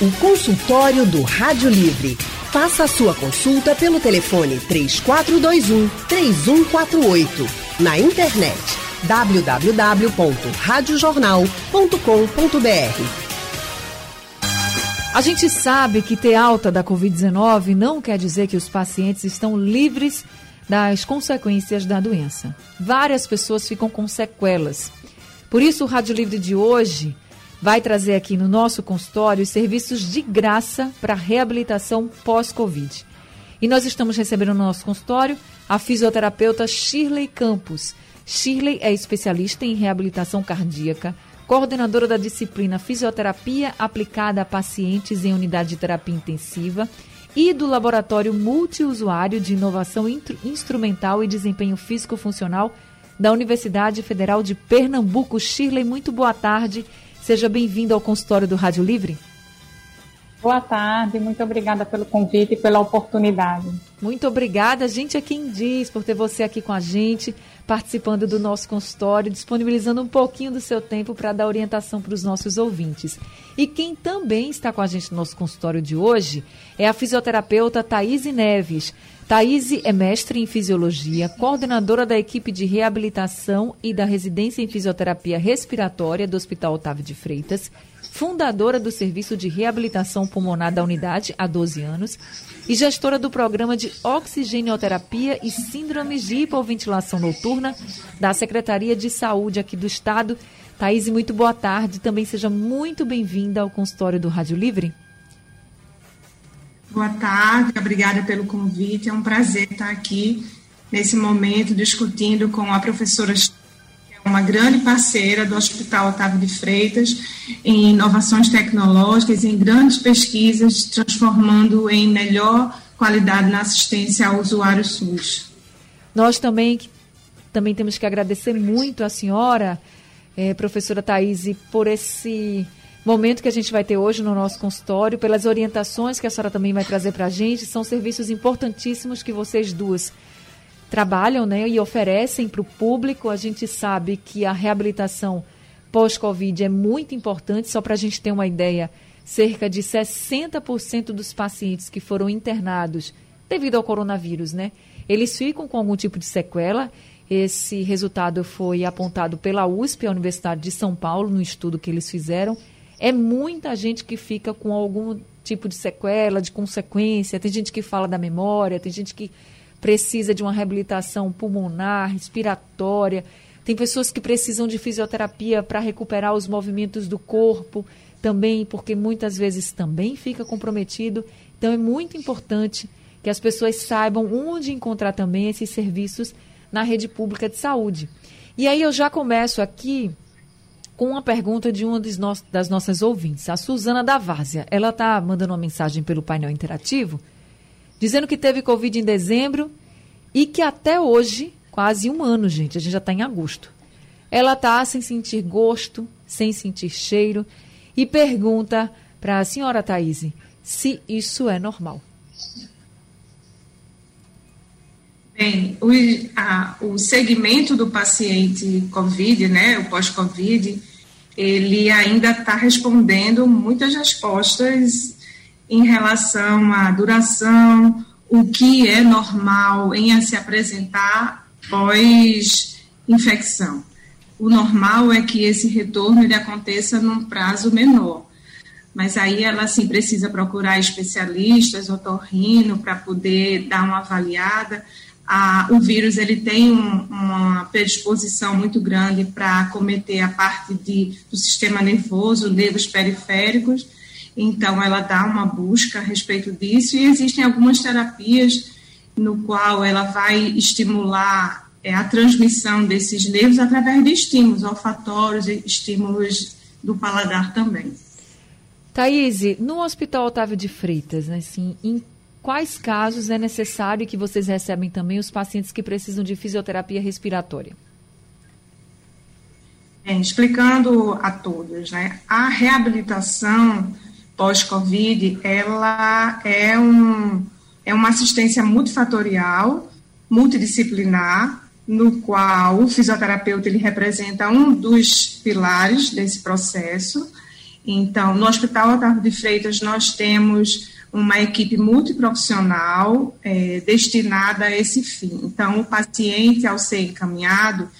O consultório do Rádio Livre. Faça a sua consulta pelo telefone 3421 3148. Na internet www.radiojornal.com.br. A gente sabe que ter alta da Covid-19 não quer dizer que os pacientes estão livres das consequências da doença. Várias pessoas ficam com sequelas. Por isso, o Rádio Livre de hoje vai trazer aqui no nosso consultório serviços de graça para reabilitação pós-Covid. E nós estamos recebendo no nosso consultório a fisioterapeuta Shirley Campos. Shirley é especialista em reabilitação cardíaca, coordenadora da disciplina Fisioterapia aplicada a pacientes em unidade de terapia intensiva e do Laboratório Multiusuário de Inovação Instrumental e Desempenho Físico-Funcional da Universidade Federal de Pernambuco. Shirley, muito boa tarde. Seja bem-vindo ao consultório do Rádio Livre. Boa tarde, muito obrigada pelo convite e pela oportunidade. Muito obrigada, a gente é quem diz por ter você aqui com a gente, participando do nosso consultório, disponibilizando um pouquinho do seu tempo para dar orientação para os nossos ouvintes. E quem também está com a gente no nosso consultório de hoje é a fisioterapeuta Thaís Neves. Thaís é mestre em fisiologia, coordenadora da equipe de reabilitação e da residência em fisioterapia respiratória do Hospital Otávio de Freitas fundadora do Serviço de Reabilitação Pulmonar da unidade há 12 anos e gestora do programa de oxigenioterapia e síndromes de hipoventilação noturna da Secretaria de Saúde aqui do Estado. Thaís, muito boa tarde. Também seja muito bem-vinda ao consultório do Rádio Livre. Boa tarde, obrigada pelo convite. É um prazer estar aqui nesse momento discutindo com a professora uma grande parceira do Hospital Otávio de Freitas em inovações tecnológicas, em grandes pesquisas, transformando em melhor qualidade na assistência ao usuário SUS. Nós também, também temos que agradecer muito à senhora, eh, professora Thaís, por esse momento que a gente vai ter hoje no nosso consultório, pelas orientações que a senhora também vai trazer para a gente. São serviços importantíssimos que vocês duas trabalham né, e oferecem para o público. A gente sabe que a reabilitação pós-Covid é muito importante, só para a gente ter uma ideia, cerca de 60% dos pacientes que foram internados devido ao coronavírus, né? Eles ficam com algum tipo de sequela. Esse resultado foi apontado pela USP, a Universidade de São Paulo, no estudo que eles fizeram. É muita gente que fica com algum tipo de sequela, de consequência. Tem gente que fala da memória, tem gente que precisa de uma reabilitação pulmonar, respiratória. Tem pessoas que precisam de fisioterapia para recuperar os movimentos do corpo também, porque muitas vezes também fica comprometido. Então é muito importante que as pessoas saibam onde encontrar também esses serviços na rede pública de saúde. E aí eu já começo aqui com uma pergunta de uma das nossas ouvintes, a Suzana da Várzea. Ela está mandando uma mensagem pelo painel interativo dizendo que teve Covid em dezembro e que até hoje, quase um ano, gente, a gente já está em agosto, ela está sem sentir gosto, sem sentir cheiro e pergunta para a senhora Thaís se isso é normal. Bem, o, a, o segmento do paciente COVID, né, o pós-COVID, ele ainda está respondendo muitas respostas em relação à duração, o que é normal em se apresentar pós-infecção. O normal é que esse retorno ele aconteça num prazo menor. Mas aí ela sim precisa procurar especialistas, otorrino, para poder dar uma avaliada. O vírus ele tem um, uma predisposição muito grande para cometer a parte de, do sistema nervoso, nervos periféricos, então, ela dá uma busca a respeito disso e existem algumas terapias no qual ela vai estimular é, a transmissão desses nervos através de estímulos olfatórios e estímulos do paladar também. Thaís, no Hospital Otávio de Freitas, né, assim, em quais casos é necessário que vocês recebem também os pacientes que precisam de fisioterapia respiratória? Bem, explicando a todos, né, a reabilitação pós-Covid, ela é, um, é uma assistência multifatorial, multidisciplinar, no qual o fisioterapeuta ele representa um dos pilares desse processo Então, no Hospital Otávio de Freitas, nós temos uma equipe multiprofissional é, destinada a esse fim. Então, o paciente, ao ser encaminhado,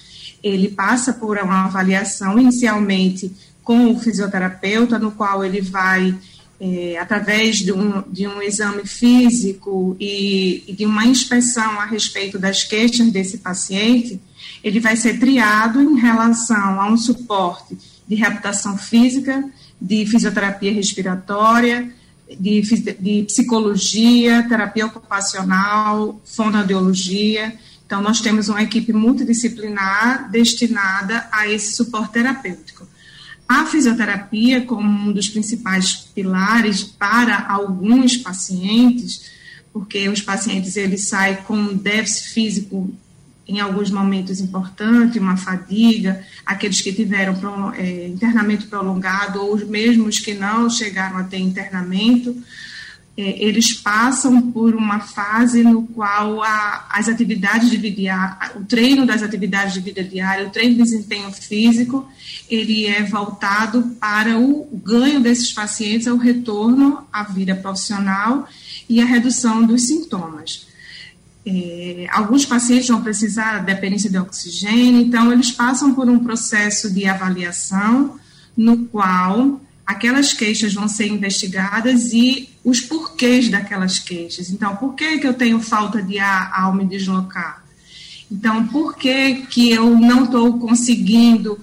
ele passa por uma avaliação inicialmente com o fisioterapeuta, no qual ele vai, é, através de um, de um exame físico e, e de uma inspeção a respeito das queixas desse paciente, ele vai ser triado em relação a um suporte de reabilitação física, de fisioterapia respiratória, de, de psicologia, terapia ocupacional, fonoaudiologia. Então, nós temos uma equipe multidisciplinar destinada a esse suporte terapêutico. A fisioterapia, como um dos principais pilares para alguns pacientes, porque os pacientes eles saem com déficit físico em alguns momentos importante, uma fadiga, aqueles que tiveram é, internamento prolongado ou os mesmos que não chegaram a ter internamento, é, eles passam por uma fase no qual a, as atividades de vida diária, o treino das atividades de vida diária, o treino de desempenho físico, ele é voltado para o ganho desses pacientes, ao retorno à vida profissional e a redução dos sintomas. É, alguns pacientes vão precisar da dependência de oxigênio, então eles passam por um processo de avaliação no qual aquelas queixas vão ser investigadas e os porquês daquelas queixas. Então, por que, que eu tenho falta de ar ao me deslocar? Então, por que, que eu não estou conseguindo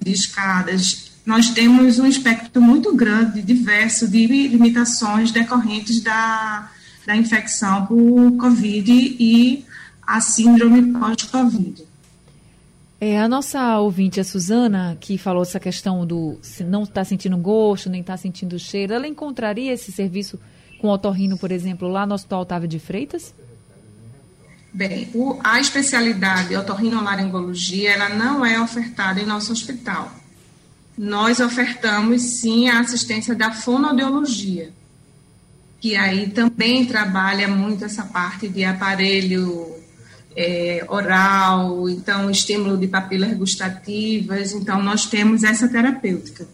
de escadas? Nós temos um espectro muito grande, diverso, de limitações decorrentes da, da infecção por Covid e a síndrome pós-Covid. É, a nossa ouvinte, a Suzana, que falou essa questão do se não está sentindo gosto, nem está sentindo cheiro, ela encontraria esse serviço com otorrino, por exemplo, lá no Hospital Otávio de Freitas? Bem, o, a especialidade otorrinolaringologia, ela não é ofertada em nosso hospital. Nós ofertamos, sim, a assistência da fonoaudiologia, que aí também trabalha muito essa parte de aparelho é, oral, então estímulo de papilas gustativas, então nós temos essa terapêutica.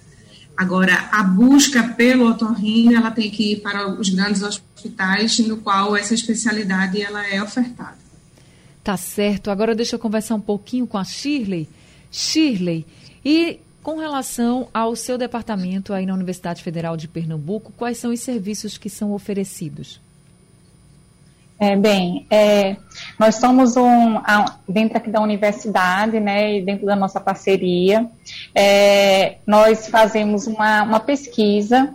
Agora, a busca pelo otorrino, ela tem que ir para os grandes hospitais, no qual essa especialidade ela é ofertada. Tá certo. Agora deixa eu conversar um pouquinho com a Shirley. Shirley, e com relação ao seu departamento aí na Universidade Federal de Pernambuco, quais são os serviços que são oferecidos? É, bem, é, nós somos um, dentro aqui da universidade, né, e dentro da nossa parceria, é, nós fazemos uma, uma pesquisa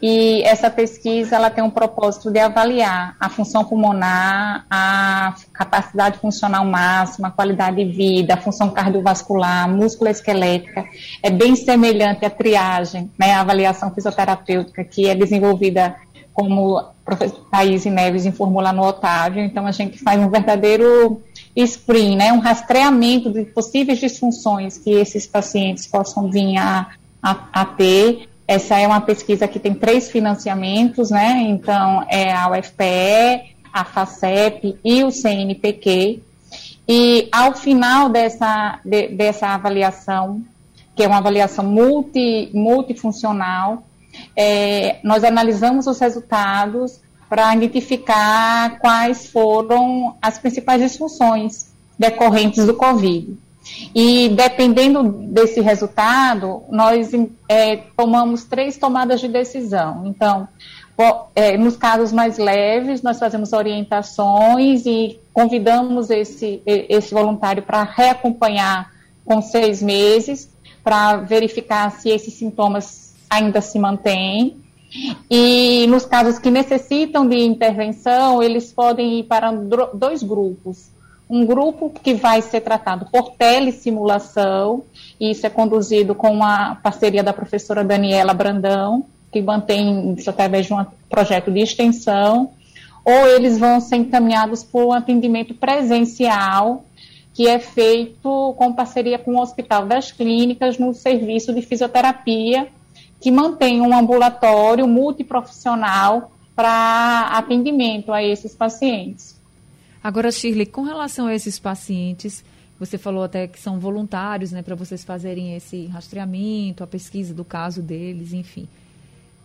e essa pesquisa ela tem um propósito de avaliar a função pulmonar, a capacidade funcional máxima, a qualidade de vida, a função cardiovascular, músculo esquelética. É bem semelhante à triagem, né, a avaliação fisioterapêutica que é desenvolvida como a Thaís Neves informou lá no Otávio. Então, a gente faz um verdadeiro screen, né, um rastreamento de possíveis disfunções que esses pacientes possam vir a, a, a ter essa é uma pesquisa que tem três financiamentos, né? Então, é a UFPE, a FACEP e o CNPq. E ao final dessa, de, dessa avaliação, que é uma avaliação multi, multifuncional, é, nós analisamos os resultados para identificar quais foram as principais disfunções decorrentes do Covid. E dependendo desse resultado, nós é, tomamos três tomadas de decisão. Então, é, nos casos mais leves, nós fazemos orientações e convidamos esse, esse voluntário para reacompanhar com seis meses, para verificar se esses sintomas ainda se mantêm. E nos casos que necessitam de intervenção, eles podem ir para dois grupos um grupo que vai ser tratado por telesimulação, e isso é conduzido com a parceria da professora Daniela Brandão, que mantém isso através de um projeto de extensão, ou eles vão ser encaminhados por um atendimento presencial, que é feito com parceria com o Hospital das Clínicas no serviço de fisioterapia, que mantém um ambulatório multiprofissional para atendimento a esses pacientes. Agora, Shirley, com relação a esses pacientes Você falou até que são voluntários, né, para vocês fazerem esse rastreamento, a pesquisa do caso deles, enfim.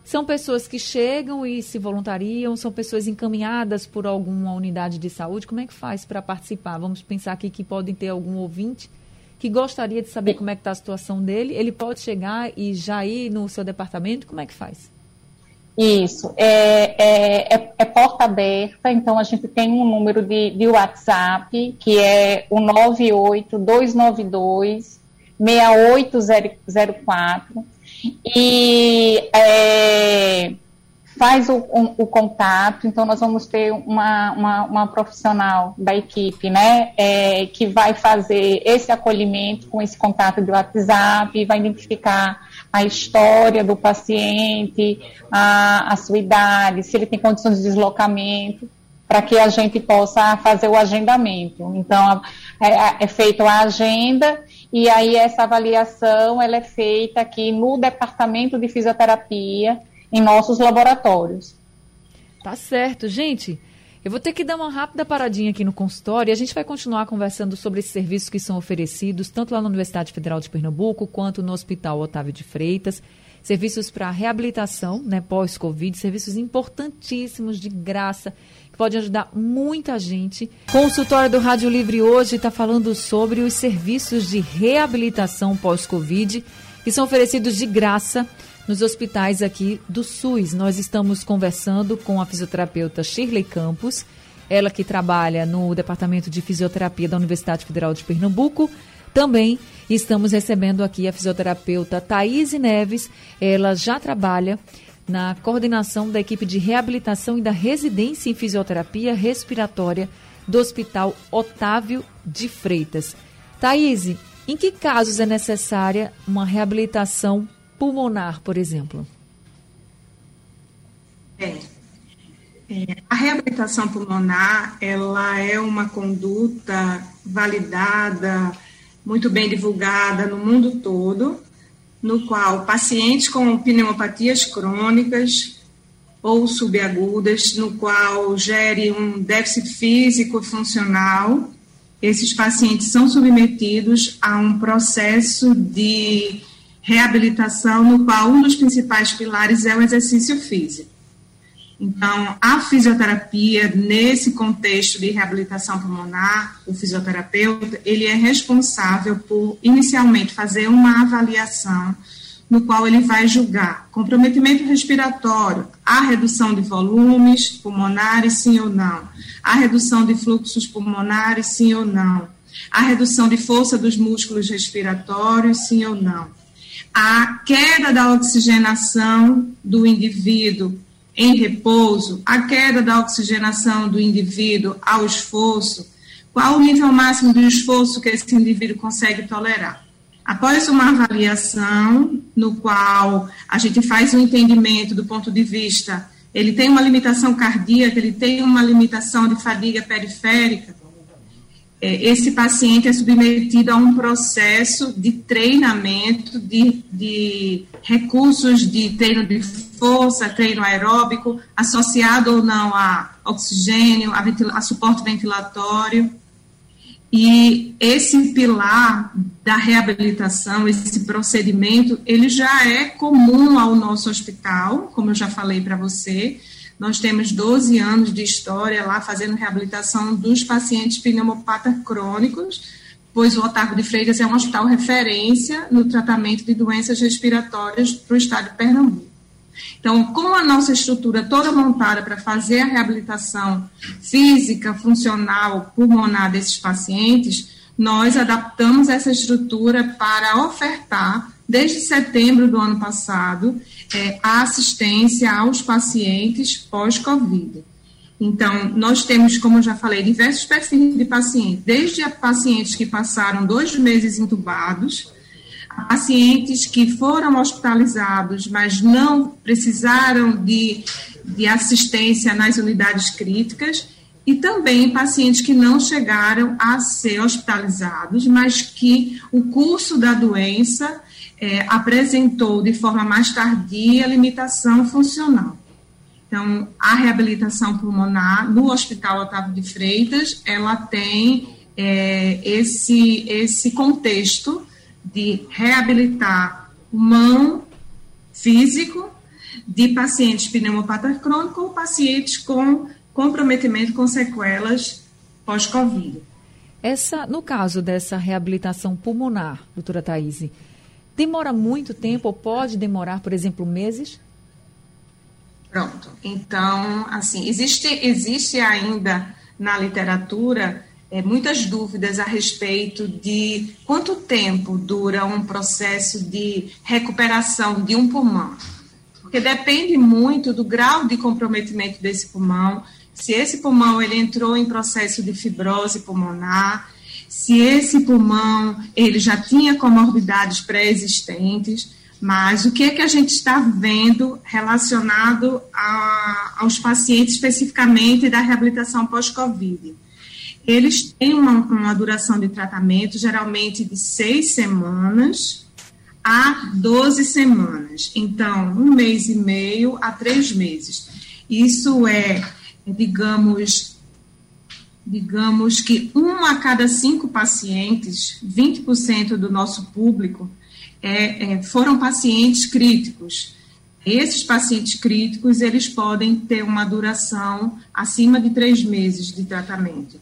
São pessoas que chegam e se voluntariam, são pessoas encaminhadas por alguma unidade de saúde. Como é que faz para participar? Vamos pensar aqui que podem ter algum ouvinte que gostaria de saber como é que está a situação dele. Ele pode chegar e já ir no seu departamento? Como é que faz? Isso, é, é, é, é, porta aberta, então a gente tem um número de, de WhatsApp, que é o 98292 6804, e é, faz o, o, contato, então nós vamos ter uma, uma, uma profissional da equipe, né, é, que vai fazer esse acolhimento com esse contato de WhatsApp, vai identificar a história do paciente, a, a sua idade, se ele tem condições de deslocamento, para que a gente possa fazer o agendamento. Então, é, é, é feita a agenda e aí essa avaliação ela é feita aqui no departamento de fisioterapia, em nossos laboratórios. Tá certo, gente. Eu vou ter que dar uma rápida paradinha aqui no consultório e a gente vai continuar conversando sobre esses serviços que são oferecidos, tanto lá na Universidade Federal de Pernambuco quanto no Hospital Otávio de Freitas. Serviços para reabilitação, né, pós-Covid, serviços importantíssimos, de graça, que podem ajudar muita gente. O consultório do Rádio Livre hoje está falando sobre os serviços de reabilitação pós-Covid, que são oferecidos de graça nos hospitais aqui do SUS. Nós estamos conversando com a fisioterapeuta Shirley Campos, ela que trabalha no Departamento de Fisioterapia da Universidade Federal de Pernambuco. Também estamos recebendo aqui a fisioterapeuta Thaís Neves, ela já trabalha na coordenação da equipe de reabilitação e da residência em fisioterapia respiratória do Hospital Otávio de Freitas. Thaís, em que casos é necessária uma reabilitação pulmonar, por exemplo? É. é. A reabilitação pulmonar, ela é uma conduta validada, muito bem divulgada no mundo todo, no qual pacientes com pneumopatias crônicas ou subagudas, no qual gere um déficit físico funcional, esses pacientes são submetidos a um processo de reabilitação, no qual um dos principais pilares é o exercício físico. Então, a fisioterapia, nesse contexto de reabilitação pulmonar, o fisioterapeuta, ele é responsável por, inicialmente, fazer uma avaliação no qual ele vai julgar comprometimento respiratório, a redução de volumes pulmonares, sim ou não, a redução de fluxos pulmonares, sim ou não, a redução de força dos músculos respiratórios, sim ou não a queda da oxigenação do indivíduo em repouso, a queda da oxigenação do indivíduo ao esforço, qual o nível máximo de esforço que esse indivíduo consegue tolerar. Após uma avaliação, no qual a gente faz um entendimento do ponto de vista, ele tem uma limitação cardíaca, ele tem uma limitação de fadiga periférica, esse paciente é submetido a um processo de treinamento, de, de recursos de treino de força, treino aeróbico, associado ou não a oxigênio, a, a suporte ventilatório. E esse pilar da reabilitação, esse procedimento, ele já é comum ao nosso hospital, como eu já falei para você, nós temos 12 anos de história lá fazendo reabilitação dos pacientes pneumopatas crônicos, pois o Otávio de Freitas é um hospital referência no tratamento de doenças respiratórias para o estado de Pernambuco. Então, com a nossa estrutura toda montada para fazer a reabilitação física, funcional, pulmonar desses pacientes, nós adaptamos essa estrutura para ofertar, desde setembro do ano passado, é, a assistência aos pacientes pós-Covid. Então, nós temos, como eu já falei, diversos perfis de pacientes, desde pacientes que passaram dois meses intubados, pacientes que foram hospitalizados, mas não precisaram de, de assistência nas unidades críticas, e também pacientes que não chegaram a ser hospitalizados, mas que o curso da doença é, apresentou de forma mais tardia limitação funcional. Então, a reabilitação pulmonar no Hospital Otávio de Freitas, ela tem é, esse, esse contexto de reabilitar mão físico de pacientes pneumopatas crônicos ou pacientes com comprometimento com sequelas pós-Covid. Essa, no caso dessa reabilitação pulmonar, doutora Thaís, demora muito tempo ou pode demorar, por exemplo, meses? Pronto. Então, assim, existe, existe ainda na literatura é, muitas dúvidas a respeito de quanto tempo dura um processo de recuperação de um pulmão. Porque depende muito do grau de comprometimento desse pulmão, se esse pulmão ele entrou em processo de fibrose pulmonar, se esse pulmão ele já tinha comorbidades pré-existentes, mas o que é que a gente está vendo relacionado a, aos pacientes especificamente da reabilitação pós-Covid? Eles têm uma, uma duração de tratamento geralmente de seis semanas a 12 semanas. Então, um mês e meio a três meses. Isso é digamos, digamos que um a cada cinco pacientes, 20% do nosso público, é, é, foram pacientes críticos. Esses pacientes críticos, eles podem ter uma duração acima de três meses de tratamento.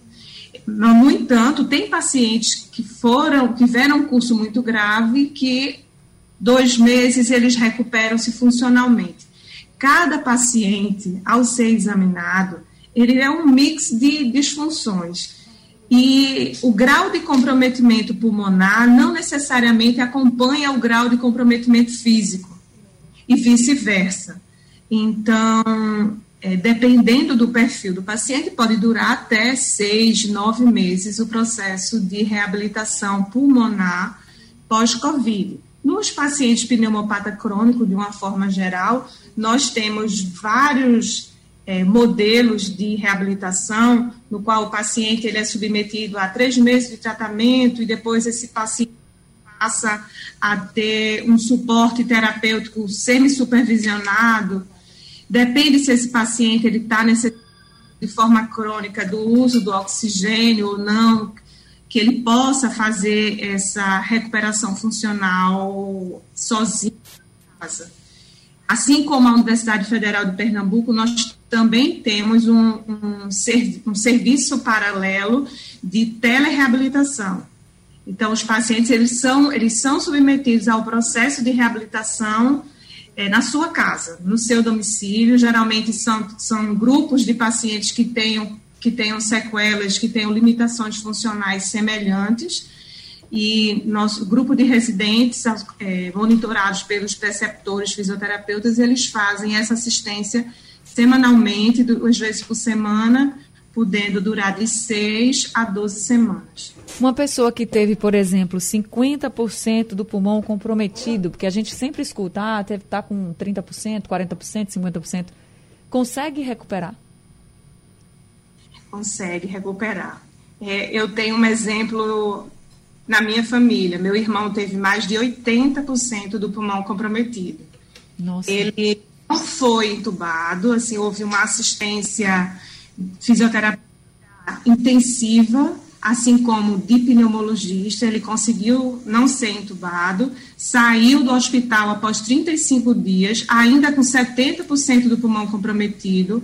No entanto, tem pacientes que foram, tiveram um curso muito grave que dois meses eles recuperam-se funcionalmente cada paciente, ao ser examinado, ele é um mix de disfunções. E o grau de comprometimento pulmonar não necessariamente acompanha o grau de comprometimento físico, e vice-versa. Então, é, dependendo do perfil do paciente, pode durar até seis, nove meses o processo de reabilitação pulmonar pós-Covid. Nos pacientes pneumopata crônico, de uma forma geral, nós temos vários é, modelos de reabilitação, no qual o paciente ele é submetido a três meses de tratamento e depois esse paciente passa a ter um suporte terapêutico semi-supervisionado. Depende se esse paciente ele está de forma crônica do uso do oxigênio ou não, que ele possa fazer essa recuperação funcional sozinho em casa. Assim como a Universidade Federal de Pernambuco, nós também temos um, um, um serviço paralelo de telereabilitação. Então, os pacientes eles são, eles são submetidos ao processo de reabilitação é, na sua casa, no seu domicílio. Geralmente são, são grupos de pacientes que tenham, que tenham sequelas, que tenham limitações funcionais semelhantes e nosso grupo de residentes, é, monitorados pelos preceptores fisioterapeutas, eles fazem essa assistência semanalmente, duas vezes por semana, podendo durar de seis a 12 semanas. Uma pessoa que teve, por exemplo, 50% do pulmão comprometido, porque a gente sempre escuta, ah, deve estar com 30%, 40%, 50%, consegue recuperar? Consegue recuperar. É, eu tenho um exemplo na minha família. Meu irmão teve mais de 80% do pulmão comprometido. Nossa. Ele não foi entubado, assim, houve uma assistência fisioterapêutica intensiva, assim como de pneumologista, ele conseguiu não ser entubado, saiu do hospital após 35 dias, ainda com 70% do pulmão comprometido,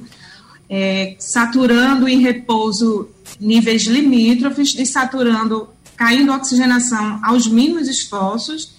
é, saturando em repouso níveis limítrofes e saturando caindo a oxigenação aos mínimos esforços,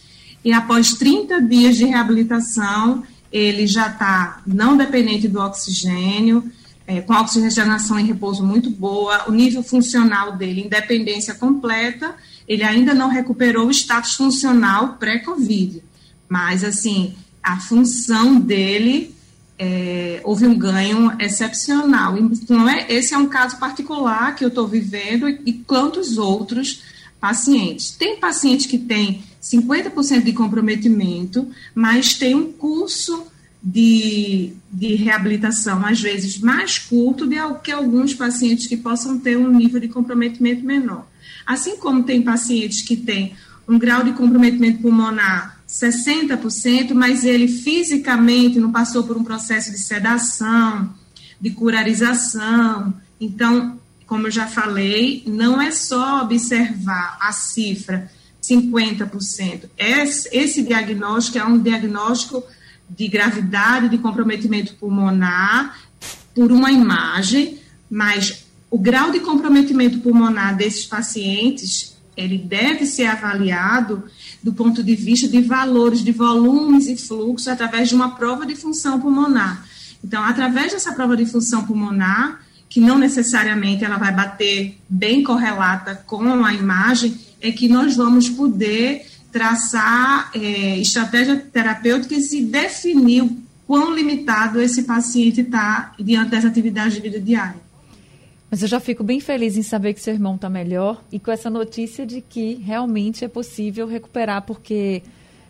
e após 30 dias de reabilitação, ele já está não dependente do oxigênio, é, com oxigenação em repouso muito boa, o nível funcional dele, independência completa, ele ainda não recuperou o status funcional pré-Covid, mas, assim, a função dele é, houve um ganho excepcional. Então, é, esse é um caso particular que eu estou vivendo e, e quantos outros pacientes. Tem paciente que tem 50% de comprometimento, mas tem um curso de, de reabilitação, às vezes mais curto do que alguns pacientes que possam ter um nível de comprometimento menor. Assim como tem pacientes que têm um grau de comprometimento pulmonar 60%, mas ele fisicamente não passou por um processo de sedação, de curarização. Então, como eu já falei, não é só observar a cifra 50%. Esse, esse diagnóstico é um diagnóstico de gravidade, de comprometimento pulmonar por uma imagem, mas o grau de comprometimento pulmonar desses pacientes, ele deve ser avaliado do ponto de vista de valores de volumes e fluxos através de uma prova de função pulmonar. Então, através dessa prova de função pulmonar, que não necessariamente ela vai bater bem correlata com a imagem, é que nós vamos poder traçar é, estratégias terapêuticas e definir o quão limitado esse paciente está diante das atividades de vida diária. Mas eu já fico bem feliz em saber que seu irmão está melhor e com essa notícia de que realmente é possível recuperar, porque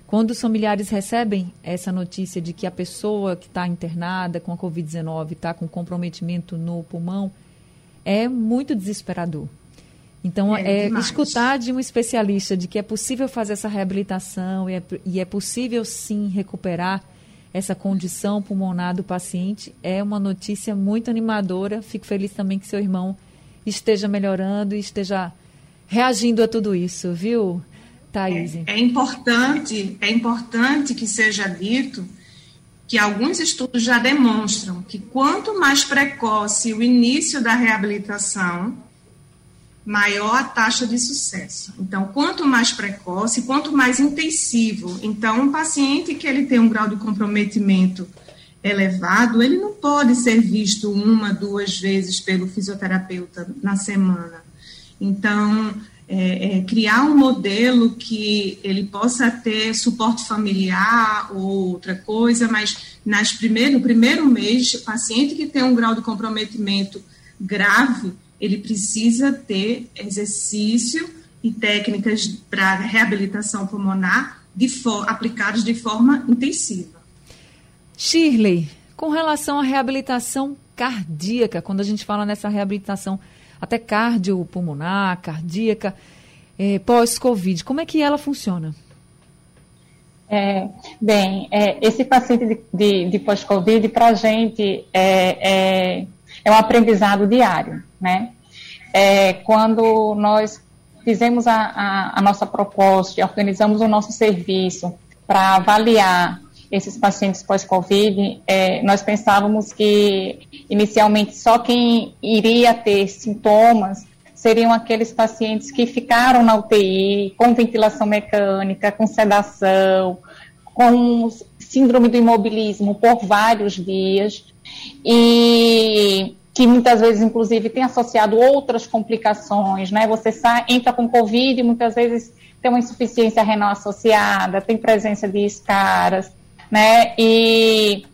quando os familiares recebem essa notícia de que a pessoa que está internada com a Covid-19 está com comprometimento no pulmão, é muito desesperador. Então, é, é escutar de um especialista de que é possível fazer essa reabilitação e é, e é possível sim recuperar essa condição pulmonar do paciente é uma notícia muito animadora. Fico feliz também que seu irmão esteja melhorando e esteja reagindo a tudo isso, viu, Thaís? É, é importante, é importante que seja dito que alguns estudos já demonstram que quanto mais precoce o início da reabilitação, maior a taxa de sucesso. Então, quanto mais precoce, quanto mais intensivo. Então, um paciente que ele tem um grau de comprometimento elevado, ele não pode ser visto uma, duas vezes pelo fisioterapeuta na semana. Então, é, é, criar um modelo que ele possa ter suporte familiar ou outra coisa, mas nas primeiro, no primeiro mês, o paciente que tem um grau de comprometimento grave, ele precisa ter exercício e técnicas para reabilitação pulmonar de aplicados de forma intensiva. Shirley, com relação à reabilitação cardíaca, quando a gente fala nessa reabilitação até cardiopulmonar, cardíaca, é, pós-Covid, como é que ela funciona? É, bem, é, esse paciente de, de, de pós-Covid, para a gente, é, é um aprendizado diário, né? É, quando nós fizemos a, a, a nossa proposta e organizamos o nosso serviço para avaliar esses pacientes pós-Covid, é, nós pensávamos que inicialmente só quem iria ter sintomas seriam aqueles pacientes que ficaram na UTI com ventilação mecânica, com sedação, com síndrome do imobilismo por vários dias e que muitas vezes, inclusive, tem associado outras complicações, né? Você sai, entra com Covid e muitas vezes tem uma insuficiência renal associada, tem presença de escaras, né? E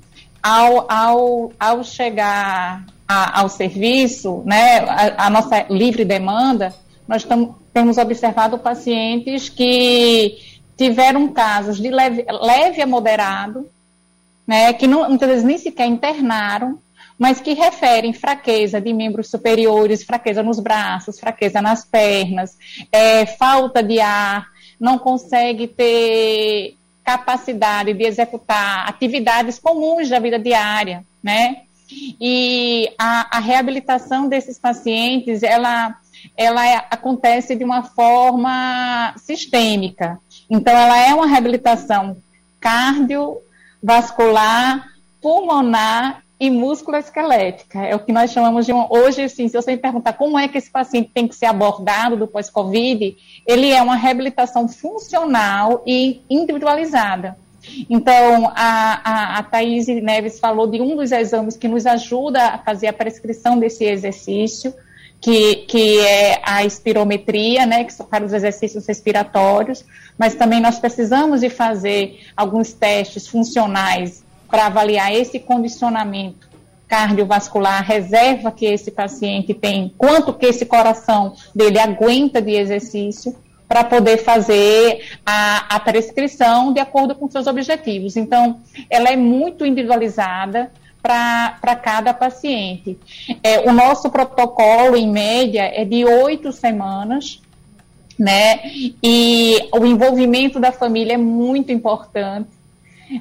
ao, ao, ao chegar a, ao serviço, né, a, a, nossa livre demanda, nós tam, temos observado pacientes que tiveram casos de leve, leve a moderado, né, que não, muitas vezes nem sequer internaram, mas que referem fraqueza de membros superiores, fraqueza nos braços, fraqueza nas pernas, é, falta de ar, não consegue ter capacidade de executar atividades comuns da vida diária, né? E a, a reabilitação desses pacientes, ela, ela acontece de uma forma sistêmica. Então, ela é uma reabilitação cardio, vascular, pulmonar e músculo-esquelética. É o que nós chamamos de um. Hoje, assim, se você me perguntar como é que esse paciente tem que ser abordado do pós-Covid, ele é uma reabilitação funcional e individualizada. Então, a, a, a Thaís Neves falou de um dos exames que nos ajuda a fazer a prescrição desse exercício, que, que é a espirometria, né, que são para os exercícios respiratórios, mas também nós precisamos de fazer alguns testes funcionais para avaliar esse condicionamento cardiovascular, a reserva que esse paciente tem, quanto que esse coração dele aguenta de exercício, para poder fazer a, a prescrição de acordo com seus objetivos. Então, ela é muito individualizada, para cada paciente. É, o nosso protocolo, em média, é de oito semanas, né? E o envolvimento da família é muito importante,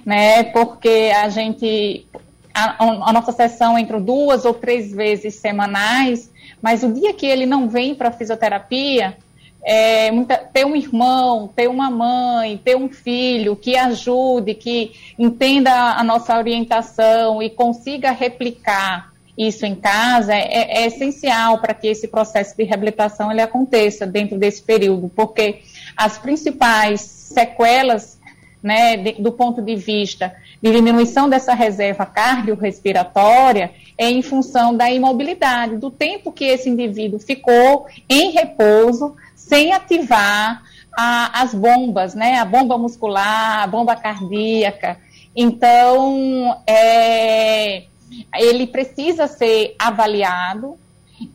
né? Porque a gente. A, a nossa sessão entre duas ou três vezes semanais, Mas o dia que ele não vem para fisioterapia, é, muita, ter um irmão, ter uma mãe, ter um filho que ajude, que entenda a nossa orientação e consiga replicar isso em casa é, é essencial para que esse processo de reabilitação ele aconteça dentro desse período, porque as principais sequelas, né, de, do ponto de vista de diminuição dessa reserva cardiorrespiratória é em função da imobilidade, do tempo que esse indivíduo ficou em repouso sem ativar a, as bombas, né, a bomba muscular, a bomba cardíaca. Então, é, ele precisa ser avaliado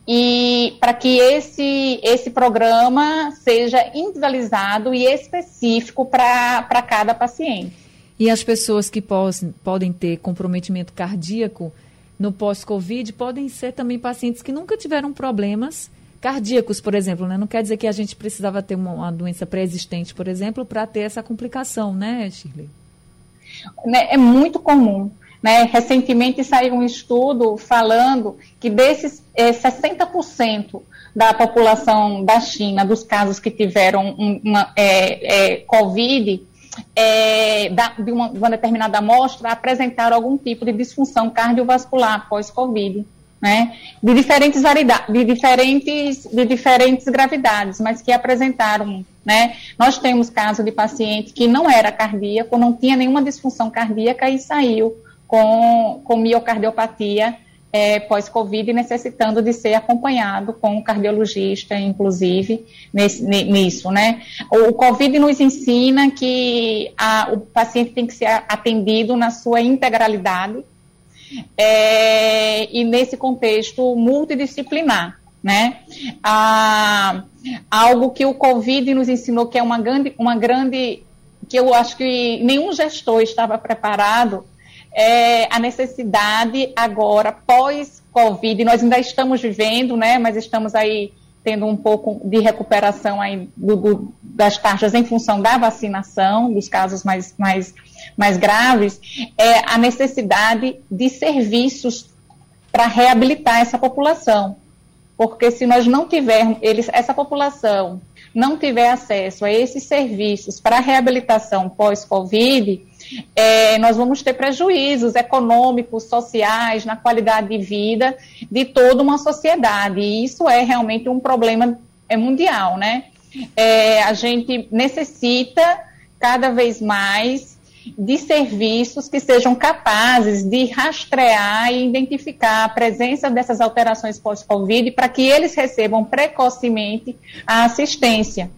e para que esse, esse programa seja individualizado e específico para cada paciente. E as pessoas que pos, podem ter comprometimento cardíaco no pós-Covid podem ser também pacientes que nunca tiveram problemas cardíacos, por exemplo, né? Não quer dizer que a gente precisava ter uma, uma doença pré-existente, por exemplo, para ter essa complicação, né, Shirley? Né, é muito comum. Né? Recentemente saiu um estudo falando que desses é, 60% da população da China, dos casos que tiveram uma, é, é, Covid, é, da, de, uma, de, uma, determinada amostra, apresentaram algum tipo de disfunção cardiovascular pós-Covid. Né, de diferentes de diferentes, de diferentes gravidades, mas que apresentaram, né, nós temos caso de paciente que não era cardíaco, não tinha nenhuma disfunção cardíaca e saiu com, com miocardiopatia é, pós-Covid, necessitando de ser acompanhado com um cardiologista, inclusive, nesse, nisso, né? O, Covid nos ensina que a, o paciente tem que ser atendido na sua integralidade é, e nesse contexto multidisciplinar, né? Ah, algo que o Covid nos ensinou que é uma grande, uma grande que eu acho que nenhum gestor estava preparado é, a necessidade agora, pós-Covid, nós ainda estamos vivendo, né, mas estamos aí tendo um pouco de recuperação aí do, do, das taxas em função da vacinação, dos casos mais, mais, mais graves, é a necessidade de serviços para reabilitar essa população. Porque se nós não tivermos, eles, essa população não tiver acesso a esses serviços para reabilitação pós-Covid, é, nós vamos ter prejuízos econômicos, sociais, na qualidade de vida de toda uma sociedade. E isso é realmente um problema é, mundial, né? É, a gente necessita cada vez mais de serviços que sejam capazes de rastrear e identificar a presença dessas alterações pós-Covid para que eles recebam precocemente a assistência.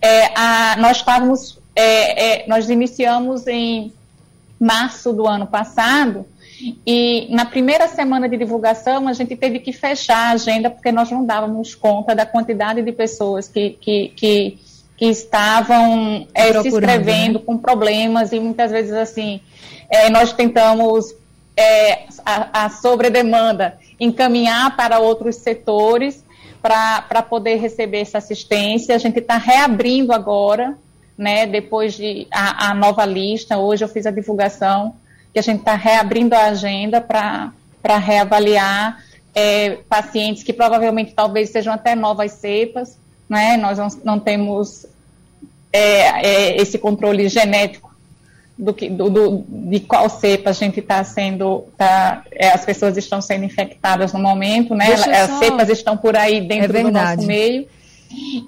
É, a, nós estávamos é, é, nós iniciamos em março do ano passado e na primeira semana de divulgação a gente teve que fechar a agenda porque nós não dávamos conta da quantidade de pessoas que, que, que, que estavam é, se inscrevendo né? com problemas e muitas vezes assim é, nós tentamos é, a, a sobredemanda encaminhar para outros setores para poder receber essa assistência. A gente está reabrindo agora né, depois de a, a, nova lista, hoje eu fiz a divulgação, que a gente está reabrindo a agenda para reavaliar é, pacientes que provavelmente talvez sejam até novas cepas, né, nós não, não temos é, é, esse controle genético do que, do, do, de qual cepa a gente está sendo, tá, é, as pessoas estão sendo infectadas no momento, né? As só... cepas estão por aí dentro é do nosso meio.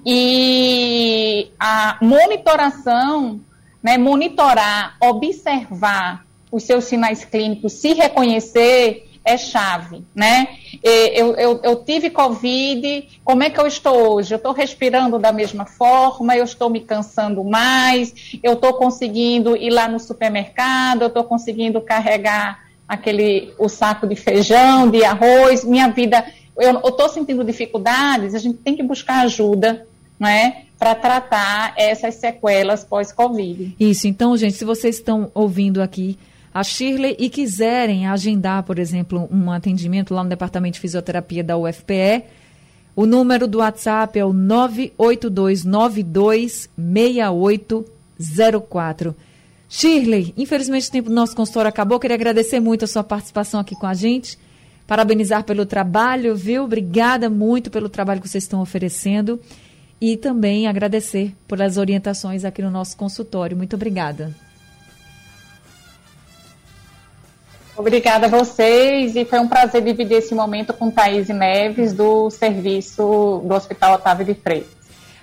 E a monitoração, né, monitorar, observar os seus sinais clínicos, se reconhecer, é chave, né? Eu, eu, eu, tive Covid, como é que eu estou hoje? Eu estou respirando da mesma forma, eu estou me cansando mais, eu estou conseguindo ir lá no supermercado, eu estou conseguindo carregar aquele o saco de feijão, de arroz, minha vida eu estou sentindo dificuldades, a gente tem que buscar ajuda, né? Para tratar essas sequelas pós-Covid. Isso, então, gente, se vocês estão ouvindo aqui a Shirley e quiserem agendar, por exemplo, um atendimento lá no Departamento de Fisioterapia da UFPE, o número do WhatsApp é o 982926804. Shirley, infelizmente o tempo do nosso consultório acabou. Queria agradecer muito a sua participação aqui com a gente parabenizar pelo trabalho, viu? Obrigada muito pelo trabalho que vocês estão oferecendo e também agradecer pelas orientações aqui no nosso consultório. Muito obrigada. Obrigada a vocês e foi um prazer dividir esse momento com Thaís Neves do serviço do Hospital Otávio de Freitas.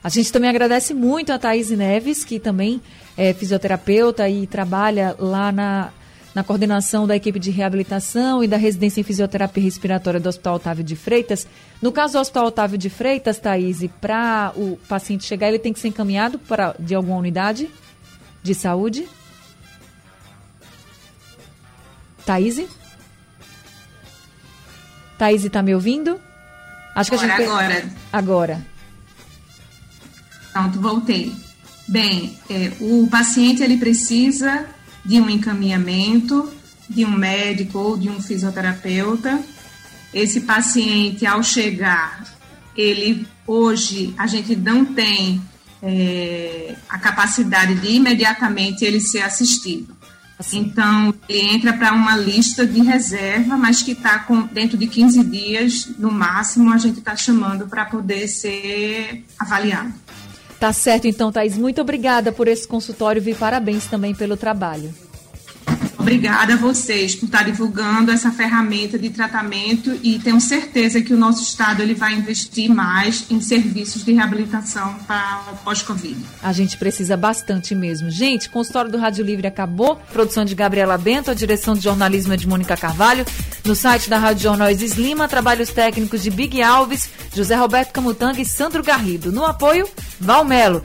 A gente também agradece muito a Thaís Neves, que também é fisioterapeuta e trabalha lá na, na coordenação da equipe de reabilitação e da residência em fisioterapia respiratória do Hospital Otávio de Freitas. No caso do Hospital Otávio de Freitas, Thaís, para o paciente chegar, ele tem que ser encaminhado para, de alguma unidade de saúde? Thaís? Thaís, está me ouvindo? Acho que agora, a gente... agora. Agora. Pronto, voltei. Bem, é, o paciente ele precisa de um encaminhamento de um médico ou de um fisioterapeuta. Esse paciente, ao chegar, ele hoje a gente não tem é, a capacidade de imediatamente ele ser assistido. Assim. Então, ele entra para uma lista de reserva, mas que está dentro de 15 dias, no máximo, a gente está chamando para poder ser avaliado. Tá certo, então, Thaís. Muito obrigada por esse consultório e parabéns também pelo trabalho. Obrigada a vocês por estar divulgando essa ferramenta de tratamento e tenho certeza que o nosso estado ele vai investir mais em serviços de reabilitação para pós-Covid. A gente precisa bastante mesmo. Gente, consultório do Rádio Livre acabou. Produção de Gabriela Bento, a direção de jornalismo é de Mônica Carvalho. No site da Rádio Jornal Isis Lima, trabalhos técnicos de Big Alves, José Roberto Camutanga e Sandro Garrido. No apoio, Valmelo.